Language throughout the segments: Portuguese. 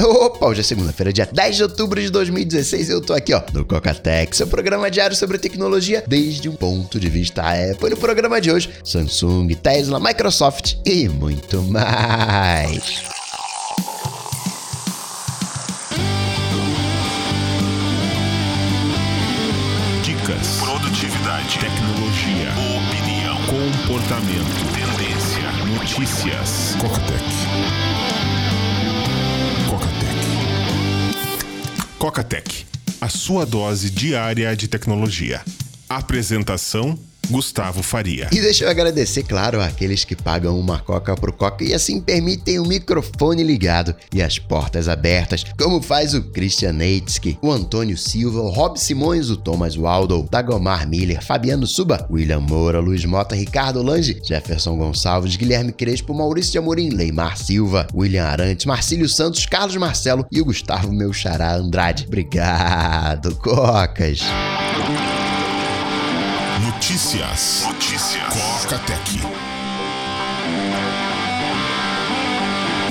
Opa, hoje é segunda-feira, dia 10 de outubro de 2016 eu tô aqui, ó, no Cocatec, seu programa diário sobre tecnologia desde um ponto de vista Apple. No programa de hoje, Samsung, Tesla, Microsoft e muito mais. Dicas, produtividade, tecnologia, opinião, comportamento, tendência, notícias. Cocatec. Cocatec, a sua dose diária de tecnologia. Apresentação Gustavo Faria. E deixa eu agradecer, claro, àqueles que pagam uma coca pro coca e assim permitem o microfone ligado e as portas abertas, como faz o Christian Neitsky, o Antônio Silva, o Rob Simões, o Thomas Waldo, Dagomar Miller, Fabiano Suba, William Moura, Luiz Mota, Ricardo Lange, Jefferson Gonçalves, Guilherme Crespo, Maurício de Amorim, Leimar Silva, William Arantes, Marcílio Santos, Carlos Marcelo e o Gustavo Meu Xará Andrade. Obrigado, cocas! Notícias. Notícias. Cocatec.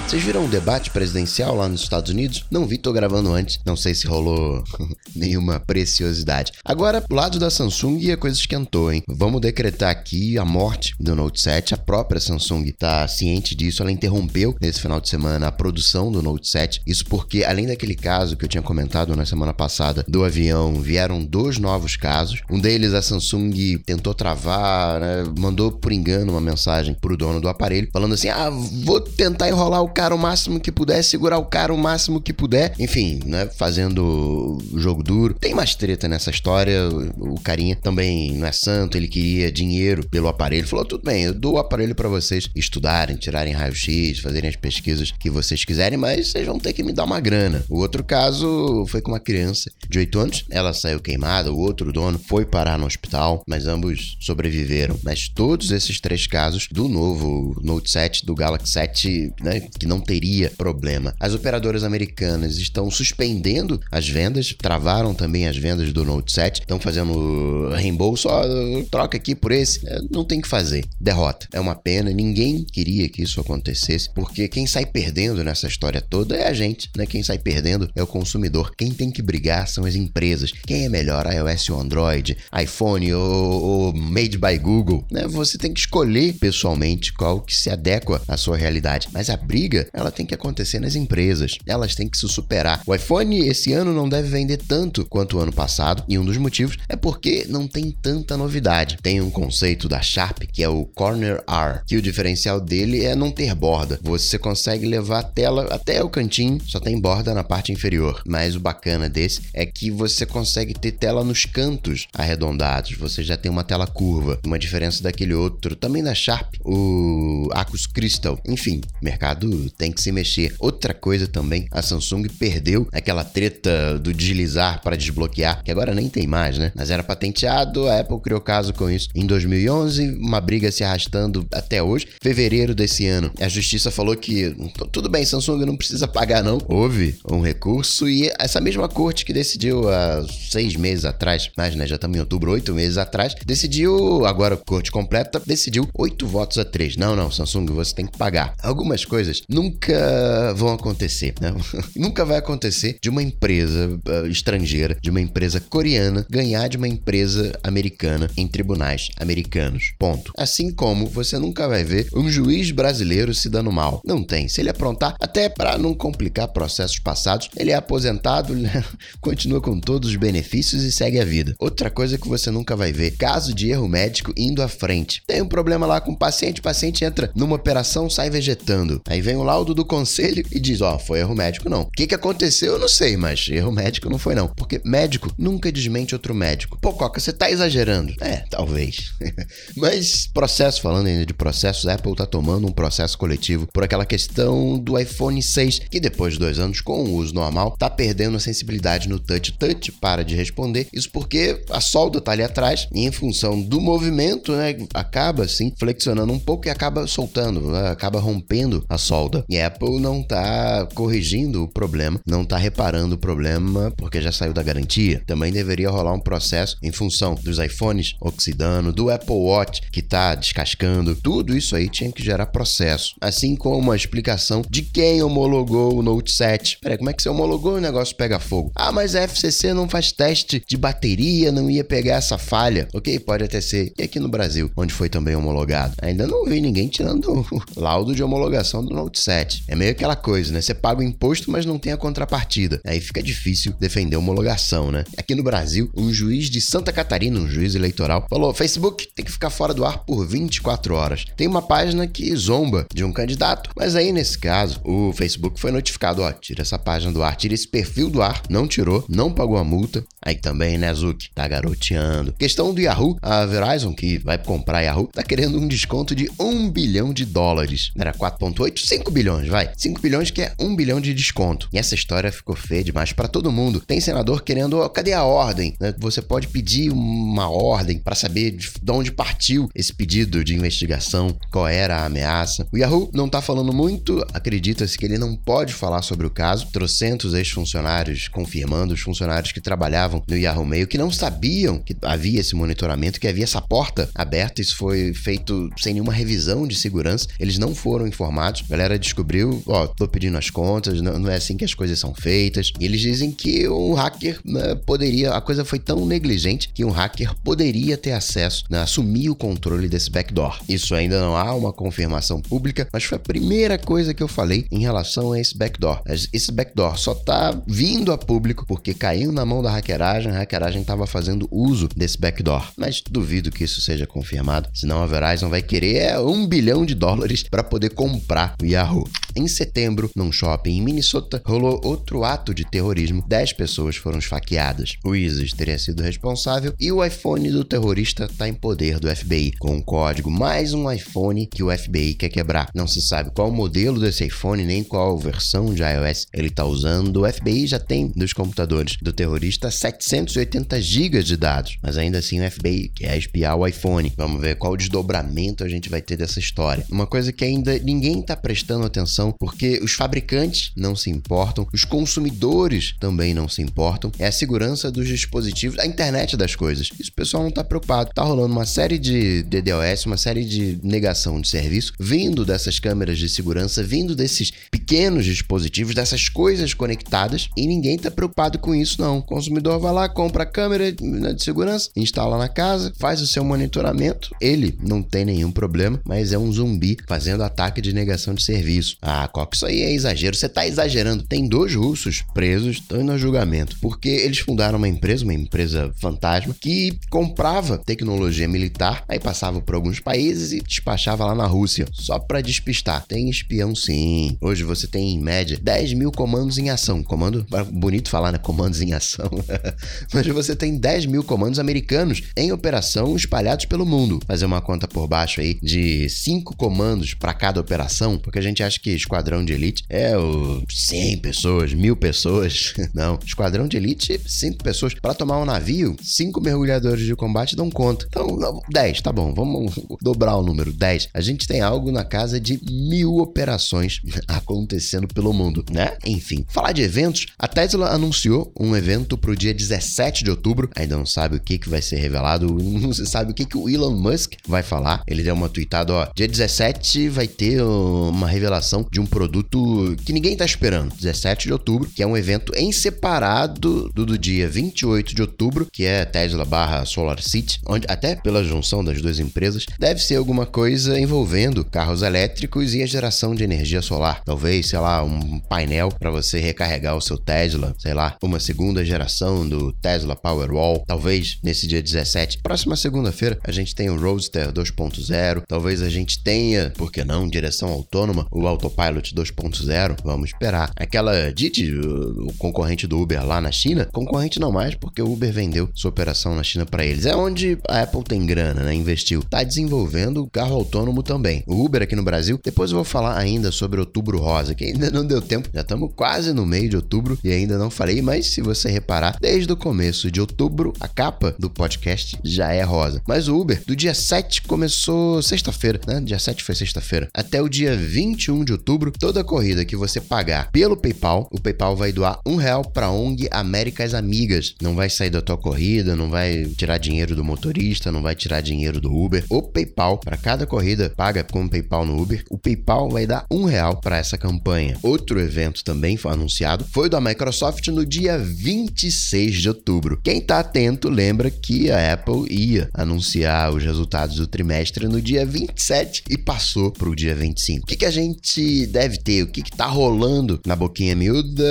Vocês viram o debate presidencial lá nos Estados Unidos? Não vi, tô gravando antes. Não sei se rolou nenhuma preciosidade. Agora, pro lado da Samsung, a coisa esquentou, hein? Vamos decretar aqui a morte do Note 7. A própria Samsung tá ciente disso. Ela interrompeu nesse final de semana a produção do Note 7. Isso porque, além daquele caso que eu tinha comentado na semana passada do avião, vieram dois novos casos. Um deles, a Samsung tentou travar, né? mandou por engano uma mensagem pro dono do aparelho, falando assim: ah, vou tentar enrolar o cara o máximo que puder, segurar o cara o máximo que puder. Enfim, né? Fazendo jogo duro. Tem mais treta nessa história. O carinha também não é santo, ele queria dinheiro pelo aparelho. Falou: tudo bem, eu dou o aparelho para vocês estudarem, tirarem raio-x, fazerem as pesquisas que vocês quiserem, mas vocês vão ter que me dar uma grana. O outro caso foi com uma criança de 8 anos, ela saiu queimada, o outro dono foi parar no hospital, mas ambos sobreviveram. Mas todos esses três casos do novo Note 7, do Galaxy 7, né, que não teria problema. As operadoras americanas estão suspendendo as vendas, travaram também as vendas do Note 7, estão fazendo reembolso, ó, troca aqui por esse. É, não tem que fazer. Derrota. É uma pena, ninguém queria que isso acontecesse, porque quem sai perdendo nessa história toda é a gente, né? Quem sai perdendo é o consumidor. Quem tem que brigar são as empresas. Quem é melhor, iOS ou Android, iPhone ou, ou Made by Google, né? Você tem que escolher pessoalmente qual que se adequa à sua realidade. Mas a briga briga, ela tem que acontecer nas empresas. Elas têm que se superar. O iPhone esse ano não deve vender tanto quanto o ano passado, e um dos motivos é porque não tem tanta novidade. Tem um conceito da Sharp que é o Corner R, que o diferencial dele é não ter borda. Você consegue levar a tela até o cantinho, só tem borda na parte inferior. Mas o bacana desse é que você consegue ter tela nos cantos arredondados. Você já tem uma tela curva, uma diferença daquele outro, também da Sharp, o Acus Crystal. Enfim, mercado tem que se mexer. Outra coisa também, a Samsung perdeu aquela treta do deslizar para desbloquear, que agora nem tem mais, né? Mas era patenteado, a Apple criou caso com isso em 2011, uma briga se arrastando até hoje. Fevereiro desse ano, a justiça falou que tudo bem, Samsung não precisa pagar não. Houve um recurso e essa mesma corte que decidiu há seis meses atrás, mas né, já estamos em outubro, oito meses atrás, decidiu, agora corte completa, decidiu oito votos a três. Não, não, Samsung, você tem que pagar. Algumas coisas nunca vão acontecer. Né? nunca vai acontecer de uma empresa uh, estrangeira, de uma empresa coreana, ganhar de uma empresa americana em tribunais americanos. Ponto. Assim como você nunca vai ver um juiz brasileiro se dando mal. Não tem. Se ele aprontar, até para não complicar processos passados, ele é aposentado, continua com todos os benefícios e segue a vida. Outra coisa que você nunca vai ver: caso de erro médico indo à frente. Tem um problema lá com o paciente, o paciente entra numa operação, sai vegetando. Aí vem o laudo do conselho e diz: Ó, oh, foi erro médico não. O que, que aconteceu eu não sei, mas erro médico não foi não. Porque médico nunca desmente outro médico. Pô, Coca, você tá exagerando. É, talvez. mas processo, falando ainda de processos, a Apple tá tomando um processo coletivo por aquela questão do iPhone 6, que depois de dois anos com o uso normal, tá perdendo a sensibilidade no touch. Touch para de responder. Isso porque a solda tá ali atrás e em função do movimento, né, acaba assim flexionando um pouco e acaba soltando, né, acaba rompendo a solda. E a Apple não tá corrigindo o problema, não tá reparando o problema porque já saiu da garantia. Também deveria rolar um processo em função dos iPhones oxidando, do Apple Watch que tá descascando. Tudo isso aí tinha que gerar processo. Assim como a explicação de quem homologou o Note 7. Peraí, como é que você homologou e o negócio pega fogo? Ah, mas a FCC não faz teste de bateria, não ia pegar essa falha. Ok, pode até ser. E aqui no Brasil, onde foi também homologado? Ainda não vi ninguém tirando laudo de homologação do Note 7. É meio aquela coisa, né? Você paga o imposto, mas não tem a contrapartida. Aí fica difícil defender homologação, né? Aqui no Brasil, um juiz de Santa Catarina, um juiz eleitoral, falou: Facebook tem que ficar fora do ar por 24 horas. Tem uma página que zomba de um candidato, mas aí nesse caso, o Facebook foi notificado: ó, tira essa página do ar, tira esse perfil do ar, não tirou, não pagou a multa. Aí também, né, Zuki? Tá garoteando. Questão do Yahoo, a Verizon, que vai comprar Yahoo, tá querendo um desconto de 1 bilhão de dólares. Era 4,8? 5 bilhões, vai. 5 bilhões que é 1 bilhão de desconto. E essa história ficou feia demais para todo mundo. Tem senador querendo, cadê a ordem? Né? Você pode pedir uma ordem para saber de onde partiu esse pedido de investigação, qual era a ameaça. O Yahoo não tá falando muito, acredita-se que ele não pode falar sobre o caso. Trocentos ex-funcionários confirmando, os funcionários que trabalhavam no Yahoo Mail, que não sabiam que havia esse monitoramento, que havia essa porta aberta. Isso foi feito sem nenhuma revisão de segurança. Eles não foram informados. A galera descobriu, ó, tô pedindo as contas, não, não é assim que as coisas são feitas. Eles dizem que um hacker né, poderia, a coisa foi tão negligente que um hacker poderia ter acesso, né, assumir o controle desse backdoor. Isso ainda não há uma confirmação pública, mas foi a primeira coisa que eu falei em relação a esse backdoor. Esse backdoor só tá vindo a público porque caiu na mão da hackeragem, a hackeragem estava fazendo uso desse backdoor. Mas duvido que isso seja confirmado, senão a Verizon vai querer um bilhão de dólares para poder comprar o Yahoo. Yahoo. Em setembro, num shopping em Minnesota, rolou outro ato de terrorismo. Dez pessoas foram esfaqueadas. O ISIS teria sido responsável e o iPhone do terrorista está em poder do FBI, com um código mais um iPhone que o FBI quer quebrar. Não se sabe qual o modelo desse iPhone nem qual versão de iOS ele está usando. O FBI já tem dos computadores do terrorista 780 GB de dados, mas ainda assim o FBI quer espiar o iPhone. Vamos ver qual desdobramento a gente vai ter dessa história. Uma coisa que ainda ninguém está prestando atenção porque os fabricantes não se importam, os consumidores também não se importam. É a segurança dos dispositivos, a internet das coisas. Isso o pessoal não está preocupado. Tá rolando uma série de DDoS, uma série de negação de serviço, vindo dessas câmeras de segurança, vindo desses pequenos dispositivos, dessas coisas conectadas, e ninguém está preocupado com isso, não. O consumidor vai lá, compra a câmera de segurança, instala na casa, faz o seu monitoramento. Ele não tem nenhum problema, mas é um zumbi fazendo ataque de negação de serviço. Ah, ah, Coca, isso aí é exagero. Você tá exagerando. Tem dois russos presos, estão no julgamento, porque eles fundaram uma empresa, uma empresa fantasma, que comprava tecnologia militar, aí passava por alguns países e despachava lá na Rússia, só para despistar. Tem espião sim. Hoje você tem, em média, 10 mil comandos em ação. Comando, bonito falar, né? Comandos em ação. Mas você tem 10 mil comandos americanos em operação espalhados pelo mundo. Fazer uma conta por baixo aí de 5 comandos para cada operação, porque a gente acha que esquadrão de elite é o 100 pessoas, mil pessoas. Não, esquadrão de elite, 5 pessoas. Para tomar um navio, 5 mergulhadores de combate dão conta. Então, 10, tá bom, vamos dobrar o número, 10. A gente tem algo na casa de mil operações acontecendo pelo mundo, né? Enfim, falar de eventos, a Tesla anunciou um evento para o dia 17 de outubro. Ainda não sabe o que, que vai ser revelado, não se sabe o que, que o Elon Musk vai falar. Ele deu uma tweetada, ó, dia 17 vai ter uma revelação de um produto que ninguém está esperando, 17 de outubro, que é um evento em separado do, do dia 28 de outubro, que é Tesla barra Solar City, onde até pela junção das duas empresas, deve ser alguma coisa envolvendo carros elétricos e a geração de energia solar. Talvez, sei lá, um painel para você recarregar o seu Tesla, sei lá, uma segunda geração do Tesla Powerwall. Talvez nesse dia 17, próxima segunda-feira, a gente tenha o Roadster 2.0, talvez a gente tenha, por que não, direção autônoma, o Autopilot Autopilot 2.0, vamos esperar. Aquela Didi, o concorrente do Uber lá na China, concorrente não mais, porque o Uber vendeu sua operação na China para eles. É onde a Apple tem grana, né? Investiu. Tá desenvolvendo carro autônomo também. O Uber aqui no Brasil, depois eu vou falar ainda sobre Outubro Rosa, que ainda não deu tempo. Já estamos quase no meio de outubro e ainda não falei, mas se você reparar, desde o começo de outubro, a capa do podcast já é rosa. Mas o Uber, do dia 7 começou sexta-feira, né? Dia 7 foi sexta-feira. Até o dia 21 de outubro outubro, toda corrida que você pagar pelo PayPal, o PayPal vai doar um real para ONG Américas Amigas. Não vai sair da tua corrida, não vai tirar dinheiro do motorista, não vai tirar dinheiro do Uber. O PayPal, para cada corrida paga com o PayPal no Uber, o PayPal vai dar um real para essa campanha. Outro evento também foi anunciado foi da Microsoft no dia 26 de outubro. Quem tá atento lembra que a Apple ia anunciar os resultados do trimestre no dia 27 e passou para o dia 25. O que, que a gente deve ter? O que, que tá rolando na boquinha miúda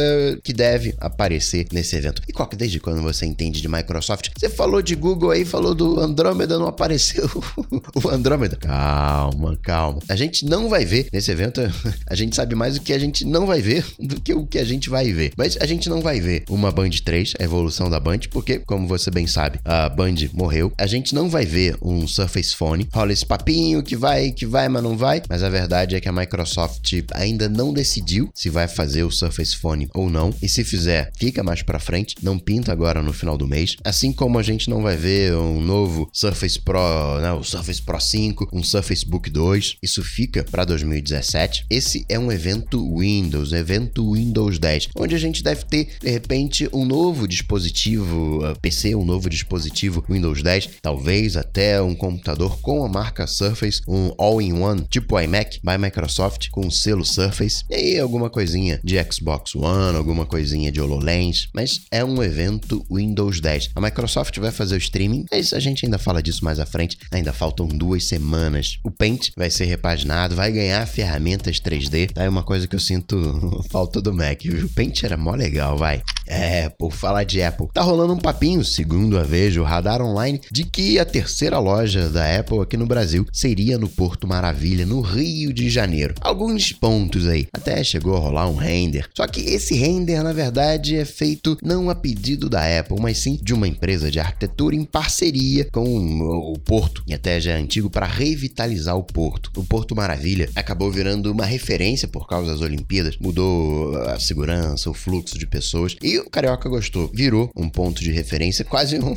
que deve aparecer nesse evento? E qual que desde quando você entende de Microsoft? Você falou de Google aí, falou do Andrômeda, não apareceu o Andrômeda. Calma, calma. A gente não vai ver nesse evento, a gente sabe mais o que a gente não vai ver do que o que a gente vai ver. Mas a gente não vai ver uma Band 3, a evolução da Band, porque, como você bem sabe, a Band morreu. A gente não vai ver um Surface Phone. Rola esse papinho que vai, que vai, mas não vai. Mas a verdade é que a Microsoft ainda não decidiu se vai fazer o Surface Phone ou não. E se fizer, fica mais para frente, não pinta agora no final do mês. Assim como a gente não vai ver um novo Surface Pro, né, o Surface Pro 5, um Surface Book 2. Isso fica para 2017. Esse é um evento Windows, evento Windows 10, onde a gente deve ter de repente um novo dispositivo uh, PC, um novo dispositivo Windows 10, talvez até um computador com a marca Surface, um all-in-one tipo iMac by Microsoft com selo Surface, e alguma coisinha de Xbox One, alguma coisinha de HoloLens, mas é um evento Windows 10. A Microsoft vai fazer o streaming, mas a gente ainda fala disso mais à frente, ainda faltam duas semanas. O Paint vai ser repaginado, vai ganhar ferramentas 3D, tá? É uma coisa que eu sinto falta do Mac, viu? O Paint era mó legal, vai. É, por falar de Apple, tá rolando um papinho, segundo a Veja, o radar online, de que a terceira loja da Apple aqui no Brasil seria no Porto Maravilha, no Rio de Janeiro. Alguns pontos aí, até chegou a rolar um render. Só que esse render, na verdade, é feito não a pedido da Apple, mas sim de uma empresa de arquitetura em parceria com o Porto, e até já é antigo, para revitalizar o Porto. O Porto Maravilha acabou virando uma referência por causa das Olimpíadas, mudou a segurança, o fluxo de pessoas, e o Carioca gostou. Virou um ponto de referência, quase um.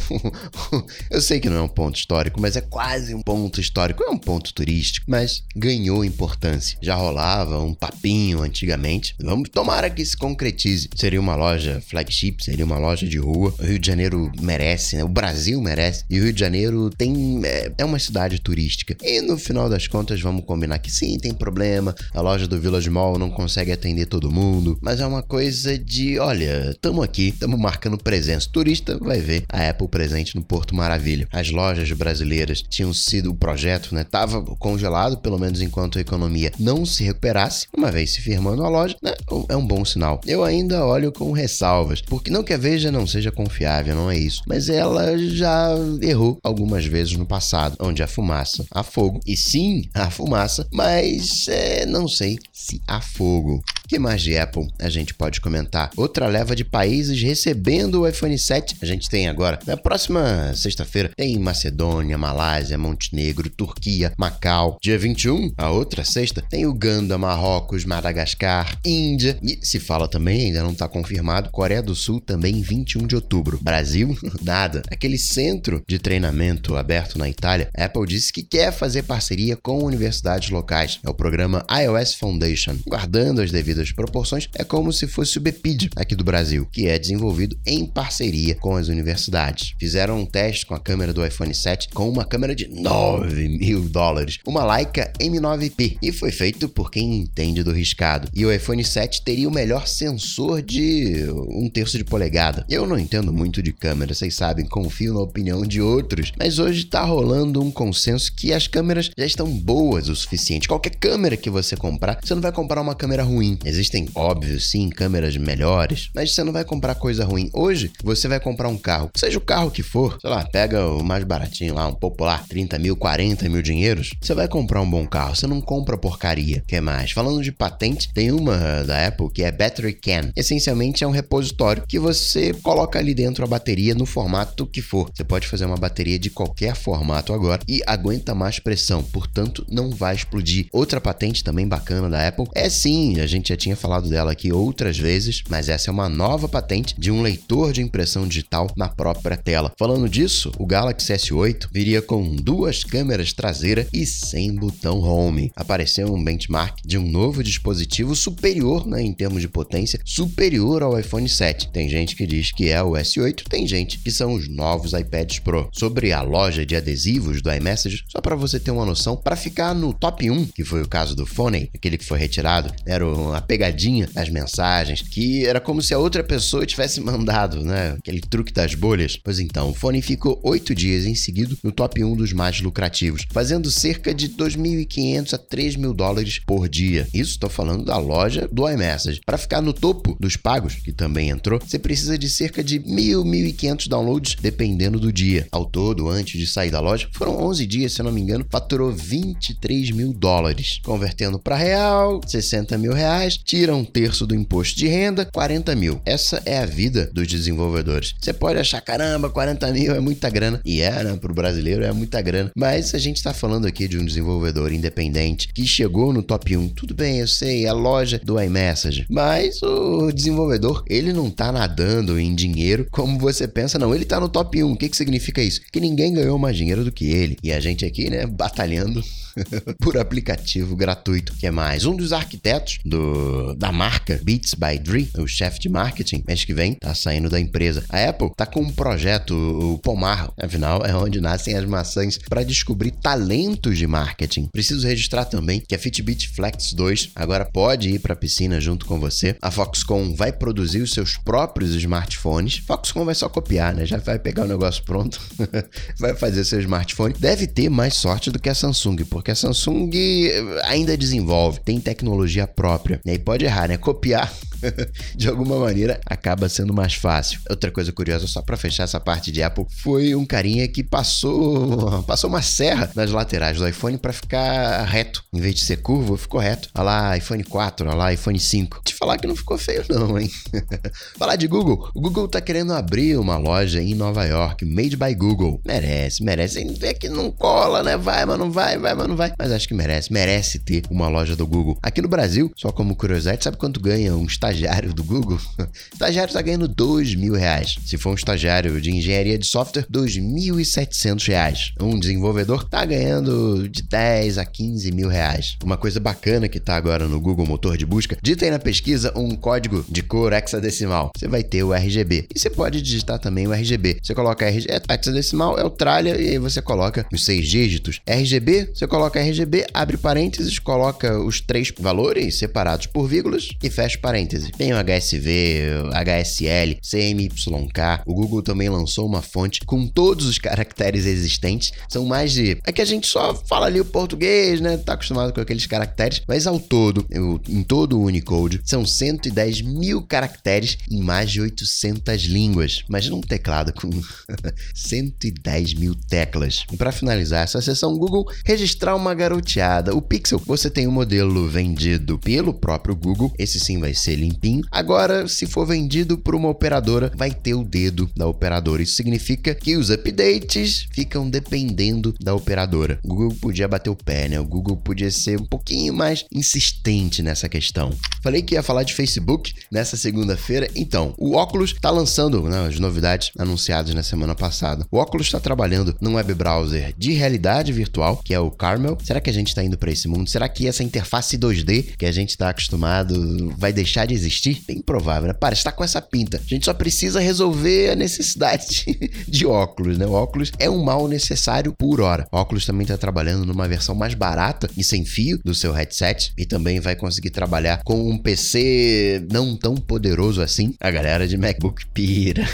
eu sei que não é um ponto histórico, mas é quase um ponto histórico. É um ponto turístico, mas ganhou importância. Já rolava um papinho antigamente. Vamos tomara que se concretize. Seria uma loja flagship, seria uma loja de rua. O Rio de Janeiro merece, né? O Brasil merece. E o Rio de Janeiro tem. É, é uma cidade turística. E no final das contas, vamos combinar que sim, tem problema. A loja do Village Mall não consegue atender todo mundo. Mas é uma coisa de, olha, tamo aqui, estamos marcando presença. turista vai ver a Apple presente no Porto Maravilha. As lojas brasileiras tinham sido o projeto, né? Tava congelado, pelo menos enquanto a economia não se recuperasse. Uma vez se firmando a loja, né? É um bom sinal. Eu ainda olho com ressalvas, porque não que a Veja não seja confiável, não é isso. Mas ela já errou algumas vezes no passado, onde a fumaça há fogo. E sim, há fumaça, mas é, não sei se há fogo que mais de Apple a gente pode comentar? Outra leva de países recebendo o iPhone 7 a gente tem agora. Na próxima sexta-feira tem Macedônia, Malásia, Montenegro, Turquia, Macau. Dia 21, a outra sexta, tem Uganda, Marrocos, Madagascar, Índia e se fala também, ainda não está confirmado, Coreia do Sul também 21 de outubro. Brasil, nada. Aquele centro de treinamento aberto na Itália, a Apple disse que quer fazer parceria com universidades locais. É o programa iOS Foundation, guardando as devidas devidas proporções, é como se fosse o BPID aqui do Brasil, que é desenvolvido em parceria com as universidades. Fizeram um teste com a câmera do iPhone 7 com uma câmera de 9 mil dólares, uma Leica M9P, e foi feito por quem entende do riscado. E o iPhone 7 teria o melhor sensor de um terço de polegada. Eu não entendo muito de câmera, vocês sabem, confio na opinião de outros, mas hoje tá rolando um consenso que as câmeras já estão boas o suficiente. Qualquer câmera que você comprar, você não vai comprar uma câmera ruim. Existem, óbvio, sim, câmeras melhores, mas você não vai comprar coisa ruim. Hoje, você vai comprar um carro, seja o carro que for, sei lá, pega o mais baratinho lá, um popular, 30 mil, 40 mil dinheiros, você vai comprar um bom carro, você não compra porcaria. que mais? Falando de patente, tem uma da Apple que é Battery Can. Essencialmente é um repositório que você coloca ali dentro a bateria no formato que for. Você pode fazer uma bateria de qualquer formato agora e aguenta mais pressão, portanto não vai explodir. Outra patente também bacana da Apple é sim, a gente já tinha falado dela aqui outras vezes, mas essa é uma nova patente de um leitor de impressão digital na própria tela. Falando disso, o Galaxy S8 viria com duas câmeras traseiras e sem botão home. Apareceu um benchmark de um novo dispositivo superior né, em termos de potência, superior ao iPhone 7. Tem gente que diz que é o S8, tem gente que são os novos iPads Pro. Sobre a loja de adesivos do iMessage, só para você ter uma noção, para ficar no top 1, que foi o caso do Phone, aquele que foi retirado, era uma pegadinha das mensagens, que era como se a outra pessoa tivesse mandado, né? Aquele truque das bolhas. Pois então, o Phone ficou oito dias em seguida no top 1 dos mais lucrativos, fazendo cerca de 2.500 a 3 mil dólares por dia. Isso estou falando da loja do iMessage. Para ficar no topo dos pagos, que também entrou, você precisa de cerca de 1.000, 1.500 downloads, dependendo do dia. Ao todo, antes de sair da loja, foram 11 dias, se eu não me engano, faturou 23 mil dólares. Convertendo para real, 60 mil reais, tira um terço do imposto de renda, 40 mil. Essa é a vida dos desenvolvedores. Você pode achar, caramba, 40 mil é muita grana. E é, né? Para o brasileiro é muita grana. Mas a gente está falando aqui de um desenvolvedor independente que chegou no top 1. Tudo bem, eu sei, é a loja do iMessage. Mas o desenvolvedor, ele não tá nadando em dinheiro como você pensa, não. Ele tá no top 1. O que, que significa isso? Que ninguém ganhou mais dinheiro do que ele. E a gente aqui, né, batalhando por aplicativo gratuito. que é mais? Um dos arquitetos do, da marca Beats by Dre, o chefe de marketing, mês que vem, tá saindo da empresa. A Apple tá com um projeto, o Pomar, afinal é onde nascem as maçãs, para descobrir talentos de marketing. Preciso registrar também que a Fitbit Flex 2 agora pode ir para a piscina junto com você. A Foxconn vai produzir os seus próprios smartphones. Foxconn vai só copiar, né? Já vai pegar o negócio pronto, vai fazer seu smartphone. Deve ter mais sorte do que a Samsung, porque a Samsung ainda desenvolve, tem tecnologia própria. E aí pode errar, né? Copiar de alguma maneira acaba sendo mais fácil. Outra coisa curiosa, só para fechar essa parte de Apple, foi um carinha que passou passou uma serra nas laterais do iPhone para ficar reto. Em vez de ser curvo, ficou reto. Olha lá, iPhone 4, olha lá, iPhone 5. Te falar que não ficou feio não, hein? falar de Google, o Google tá querendo abrir uma loja em Nova York, made by Google. Merece, merece. Vê que não cola, né? Vai, mas não vai, vai, mas não vai. Mas acho que merece, merece ter uma loja do Google. Aqui no Brasil, só como curiosidade, sabe quanto ganha um estagiário do Google? o estagiário tá ganhando dois mil reais. Se for um estagiário de engenharia de software, dois mil e setecentos reais. Um desenvolvedor tá ganhando de 10 a 15 mil reais. Uma coisa bacana que tá agora no Google Motor de Busca, digita aí na pesquisa um código de cor hexadecimal. Você vai ter o RGB. E você pode digitar também o RGB. Você coloca RGB, é hexadecimal, é o tralha, e aí você coloca os seis dígitos. RGB, você coloca RGB, abre parênteses, coloca os três valores separados por vírgulas e fecha parênteses. Tem o HSV, HSL, CMYK. O Google também lançou uma fonte com todos os caracteres existentes. São mais de. É que a gente só fala ali o português, né? Tá acostumado com aqueles caracteres, mas ao todo, em todo o Unicode, são 110 mil caracteres em mais de 800 línguas. Imagina um teclado com 110 mil teclas. E para finalizar essa sessão, Google registrar uma garoteada. O Pixel, você tem o um modelo vendido pelo próprio Google, esse sim vai ser limpinho. Agora, se for vendido por uma operadora, vai ter o dedo da operadora. Isso significa que os updates ficam dependendo da operadora. O Google podia bater o pé, né? O Google podia ser um pouquinho mais insistente nessa questão. Falei que ia falar de Facebook nessa segunda-feira. Então, o Oculus está lançando né, as novidades anunciadas na semana passada. O Oculus está trabalhando num web browser de realidade virtual, que é o Carmel. Será que a gente está indo para esse mundo? Será que essa interface 2D que a gente está acostumado vai deixar de existir? Bem provável, né? Para, está com essa pinta. A gente só precisa resolver a necessidade de óculos, né? O óculos é um mal necessário por hora. O óculos também está trabalhando numa versão mais barata e sem fio do seu headset e também vai conseguir trabalhar com um PC não tão poderoso assim. A galera de MacBook pira.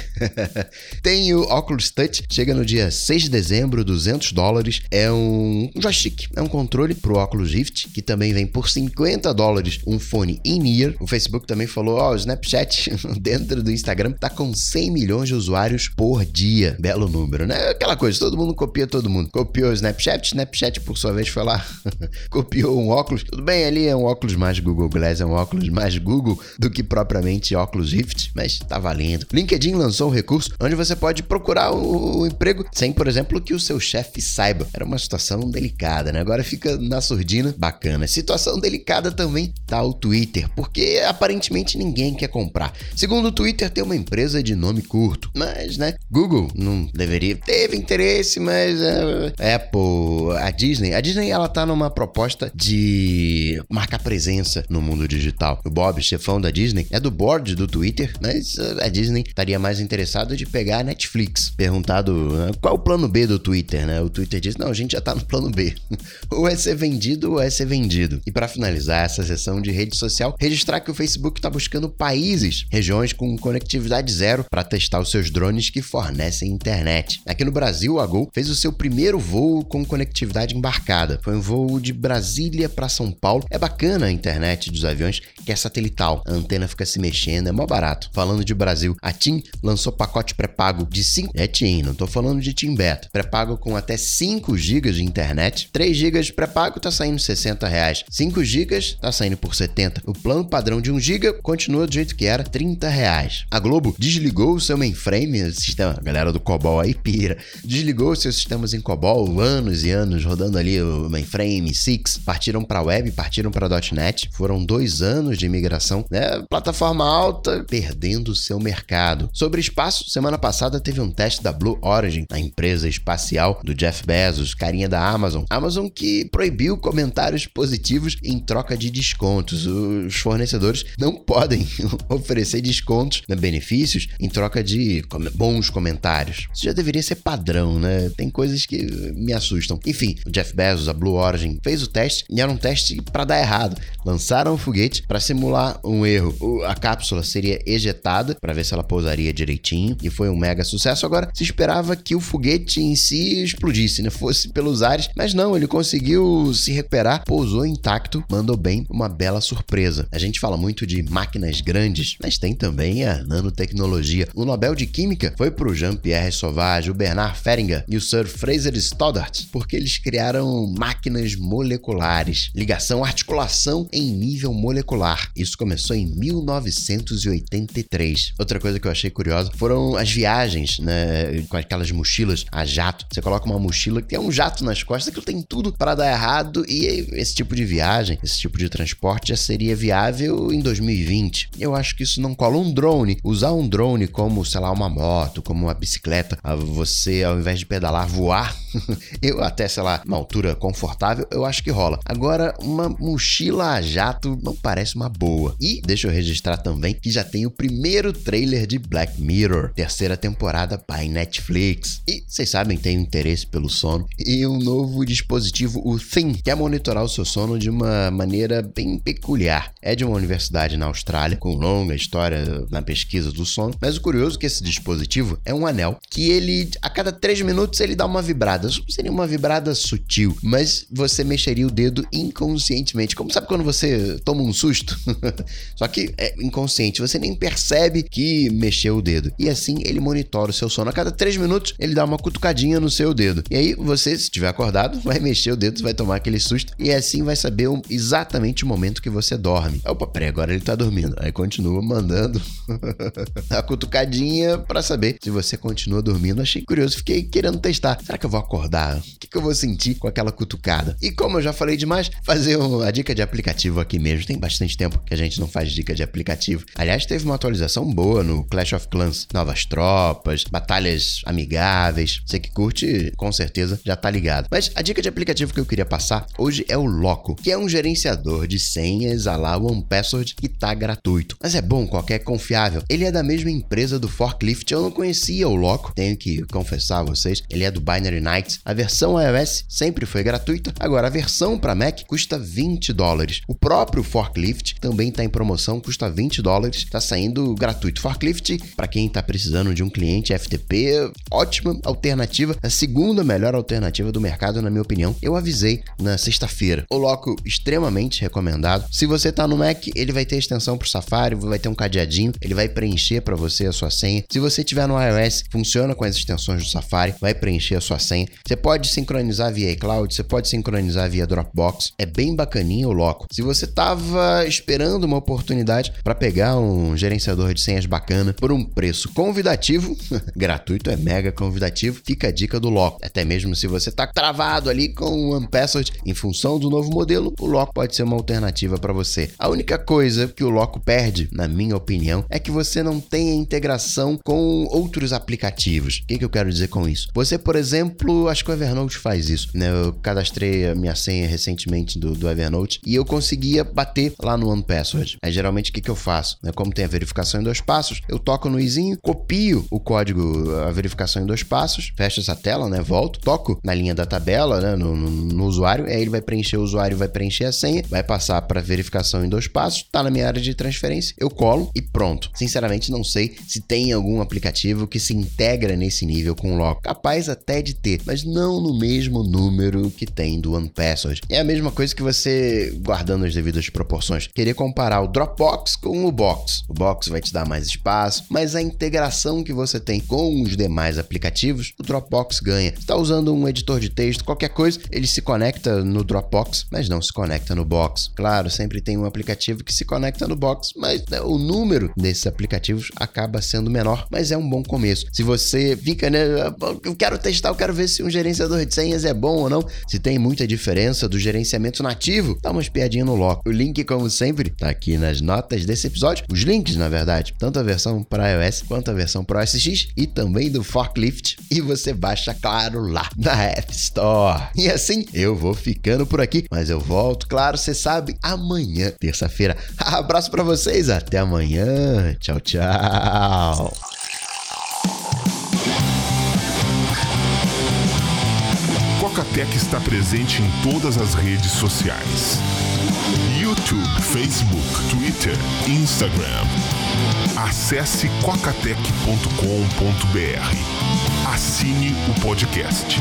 Tem o Oculus Touch, chega no dia 6 de dezembro, 200 dólares. É um joystick, é um controle pro Oculus Rift, que também vem por 50 dólares um fone in-ear. O Facebook também falou, ó, oh, o Snapchat dentro do Instagram tá com 100 milhões de usuários por dia. Belo número, né? Aquela coisa, todo mundo copia todo mundo. Copiou o Snapchat, Snapchat por sua vez foi lá, copiou um óculos. Tudo bem, ali é um óculos mais Google Glass, é um óculos mais Google do que propriamente óculos Rift, mas tá valendo. LinkedIn lançou um recurso onde você pode procurar o, o emprego sem, por exemplo, que o seu chefe saiba. Era uma situação delicada, né? Agora fica na surdina, bacana. Situação delicada também tá o Twitter, porque aparentemente ninguém quer comprar. Segundo o Twitter, tem uma empresa de nome curto, mas, né, Google não deveria. Teve interesse, mas uh, Apple, a Disney, a Disney ela tá numa proposta de marcar presença no mundo digital. O Bob, chefão da Disney, é do board do Twitter, mas a Disney estaria mais interessado de pegar a Netflix. Perguntado uh, qual o plano B do Twitter, né? O Twitter diz: "Não, a gente já tá no plano B. ou é ser vendido ou é ser vendido". E para finalizar essa sessão de rede social, registrar que o Facebook está buscando países, regiões com conectividade zero para testar os seus drones que fornecem internet. Aqui no Brasil, a Gol fez o seu primeiro voo com conectividade embarcada. Foi um voo de Brasília para São Paulo. É bacana a internet dos aviões, que é satelital. A antena fica se mexendo, é mó barato. Falando de Brasil, a TIM lançou pacote pré-pago de 5... É TIM, não tô falando de TIM Beta. Pré-pago com até 5 GB de internet. 3 GB pré-pago tá saindo 60 reais. 5 GB tá saindo por 70. O plano padrão de 1 GB continua do jeito que era, 30 reais. A Globo desligou o seu mainframe, sistema, galera do COBOL aí pira, desligou seus sistemas em COBOL, anos e anos rodando ali o mainframe, Six, partiram para web, partiram para .NET, foram dois anos de migração, né? Plataforma alta, perdendo o seu mercado. Sobre espaço, semana passada teve um teste da Blue Origin, a empresa espacial do Jeff Bezos, carinha da Amazon. Amazon que proibiu comentários positivos em troca de descontos. Os fornecedores não podem oferecer descontos, né, benefícios, em troca de bons comentários. Isso já deveria ser padrão, né? Tem coisas que me assustam. Enfim, o Jeff Bezos, a Blue Origin, fez o teste e era um teste para dar errado. Lançaram o foguete para simular um erro. A cápsula seria ejetada para ver se ela pousaria direitinho e foi um mega sucesso. Agora se esperava que o foguete em si explodisse, né? Fosse pelos ares, mas não, ele conseguiu se recuperar, pousou intacto, mandou bem, uma bela surpresa. A gente fala muito de máquinas grandes, mas tem também a nanotecnologia. O Nobel de Química foi para o Jean-Pierre Sauvage, o Bernard Feringa e o Sir Fraser Stoddart, porque eles criaram máquinas moleculares, ligação, articulação em nível molecular. Isso começou em 1983. Outra coisa que eu achei curiosa foram as viagens, né, com aquelas mochilas a jato. Você coloca uma mochila que tem um jato nas costas, aquilo tem tudo para dar errado e esse tipo de viagem, esse tipo de transporte já seria viável em 2020. Eu acho que isso não cola um drone. Usar um drone como, sei lá, uma moto, como uma bicicleta, você ao invés de pedalar, voar, eu até, sei lá, uma altura confortável, eu acho que rola. Agora, uma mochila a jato não parece uma boa. E deixa eu registrar também que já tem o primeiro trailer de Black Mirror, terceira temporada by Netflix. E vocês sabem, tem interesse pelo sono. E um novo dispositivo, o Thing, que é monitorar o seu sono de uma maneira bem peculiar. É de uma universidade na Austrália, com longa história na pesquisa do sono. Mas o curioso é que esse dispositivo é um anel que ele, a cada 3 minutos, ele dá uma vibrada. Seria uma vibrada sutil, mas você mexeria o dedo inconscientemente. Como sabe quando você toma um susto? Só que é inconsciente, você nem percebe que mexeu o dedo. E assim ele monitora o seu sono. A cada 3 minutos, ele dá uma cutucadinha no seu dedo. E aí você, se estiver acordado, vai mexer o dedo, vai tomar aquele susto e assim vai saber exatamente o momento que você dorme. Opa, peraí, agora ele tá dormindo. Aí continua mandando a cutucadinha para saber se você continua dormindo. Achei curioso, fiquei querendo testar. Será que eu vou acordar? O que, que eu vou sentir com aquela cutucada? E como eu já falei demais, fazer a dica de aplicativo aqui mesmo. Tem bastante tempo que a gente não faz dica de aplicativo. Aliás, teve uma atualização boa no Clash of Clans. Novas tropas, batalhas amigáveis. Você que curte, com certeza já tá ligado. Mas a dica de aplicativo que eu queria passar hoje é o Loco, que é um gerenciador de senhas a la One Password que tá gratuito. Mas é bom, qualquer confiável. Ele é da mesma empresa do Forklift. Eu não conhecia o Loco, tenho que confessar a vocês. Ele é do Binary Nights. A versão iOS sempre foi gratuita. Agora, a versão para Mac custa 20 dólares. O próprio Forklift também está em promoção, custa 20 dólares. Está saindo gratuito. Forklift, para quem está precisando de um cliente FTP, ótima alternativa. A segunda melhor alternativa do mercado, na minha opinião. Eu avisei na sexta-feira. O Loco, extremamente recomendado. Se você está no Mac, ele vai ter extensão para o Safari, vai ter um cadeadinho, ele vai preencher para você a sua senha. Se você tiver no iOS, funciona com as extensões do Safari, vai preencher a sua senha. Você pode sincronizar via iCloud, você pode sincronizar via Dropbox. É bem bacaninho o Loco. Se você estava esperando uma oportunidade para pegar um gerenciador de senhas bacana por um preço convidativo, gratuito é mega convidativo, fica a dica do Loco. Até mesmo se você está travado ali com o OnePassword em função do novo modelo, o Loco pode ser uma alternativa para você. A única coisa que o Loco perde, na minha opinião, é que você não tem a integração com outros aplicativos. O que, que eu quero dizer com isso? Você, por exemplo, acho que o Evernote faz isso. Né? Eu cadastrei a minha senha recentemente do, do Evernote e eu conseguia bater lá no OnePassword. Aí geralmente o que, que eu faço? Né? Como tem a verificação em dois passos, eu toco no izinho, copio o código, a verificação em dois passos, fecho essa tela, né? Volto, toco na linha da tabela, né? No, no, no usuário, aí ele vai preencher o usuário, vai preencher a senha, vai passar para verificação em dois passos, tá na minha área de transferência, eu colo e pronto. Sinceramente, não sei se tem algum aplicativo que se integra nesse nível com o Loco. Capaz até de ter, mas não no mesmo número que tem do OnePassword. É a mesma coisa que você, guardando as devidas proporções, querer comparar o Dropbox com o Box. O Box vai te dar mais espaço, mas a integração que você tem com os demais aplicativos, o Dropbox ganha. Está usando um editor de texto, qualquer coisa, ele se conecta no Dropbox, mas não se conecta no Box. Claro, sempre tem um aplicativo que se conecta no Box, mas né, o número desses aplicativos acaba sendo menor, mas é um bom começo. Se você fica, né, eu quero testar, eu quero ver se um gerenciador de senhas é bom ou não, se tem muita diferença do gerenciamento nativo, dá uma espiadinha no Loco. O link, como sempre, tá aqui nas notas desse episódio. Os links, na verdade, tanto a versão para iOS quanto a versão para OS X e também do Forklift. E você baixa, claro, lá na App Store. E assim eu vou ficando por aqui, mas eu volto, claro, você sabe, amanhã, terça-feira. Abraço para vocês, até amanhã. Tchau, tchau. Cocatec está presente em todas as redes sociais. YouTube, Facebook, Twitter, Instagram. Acesse cocatec.com.br. Assine o podcast.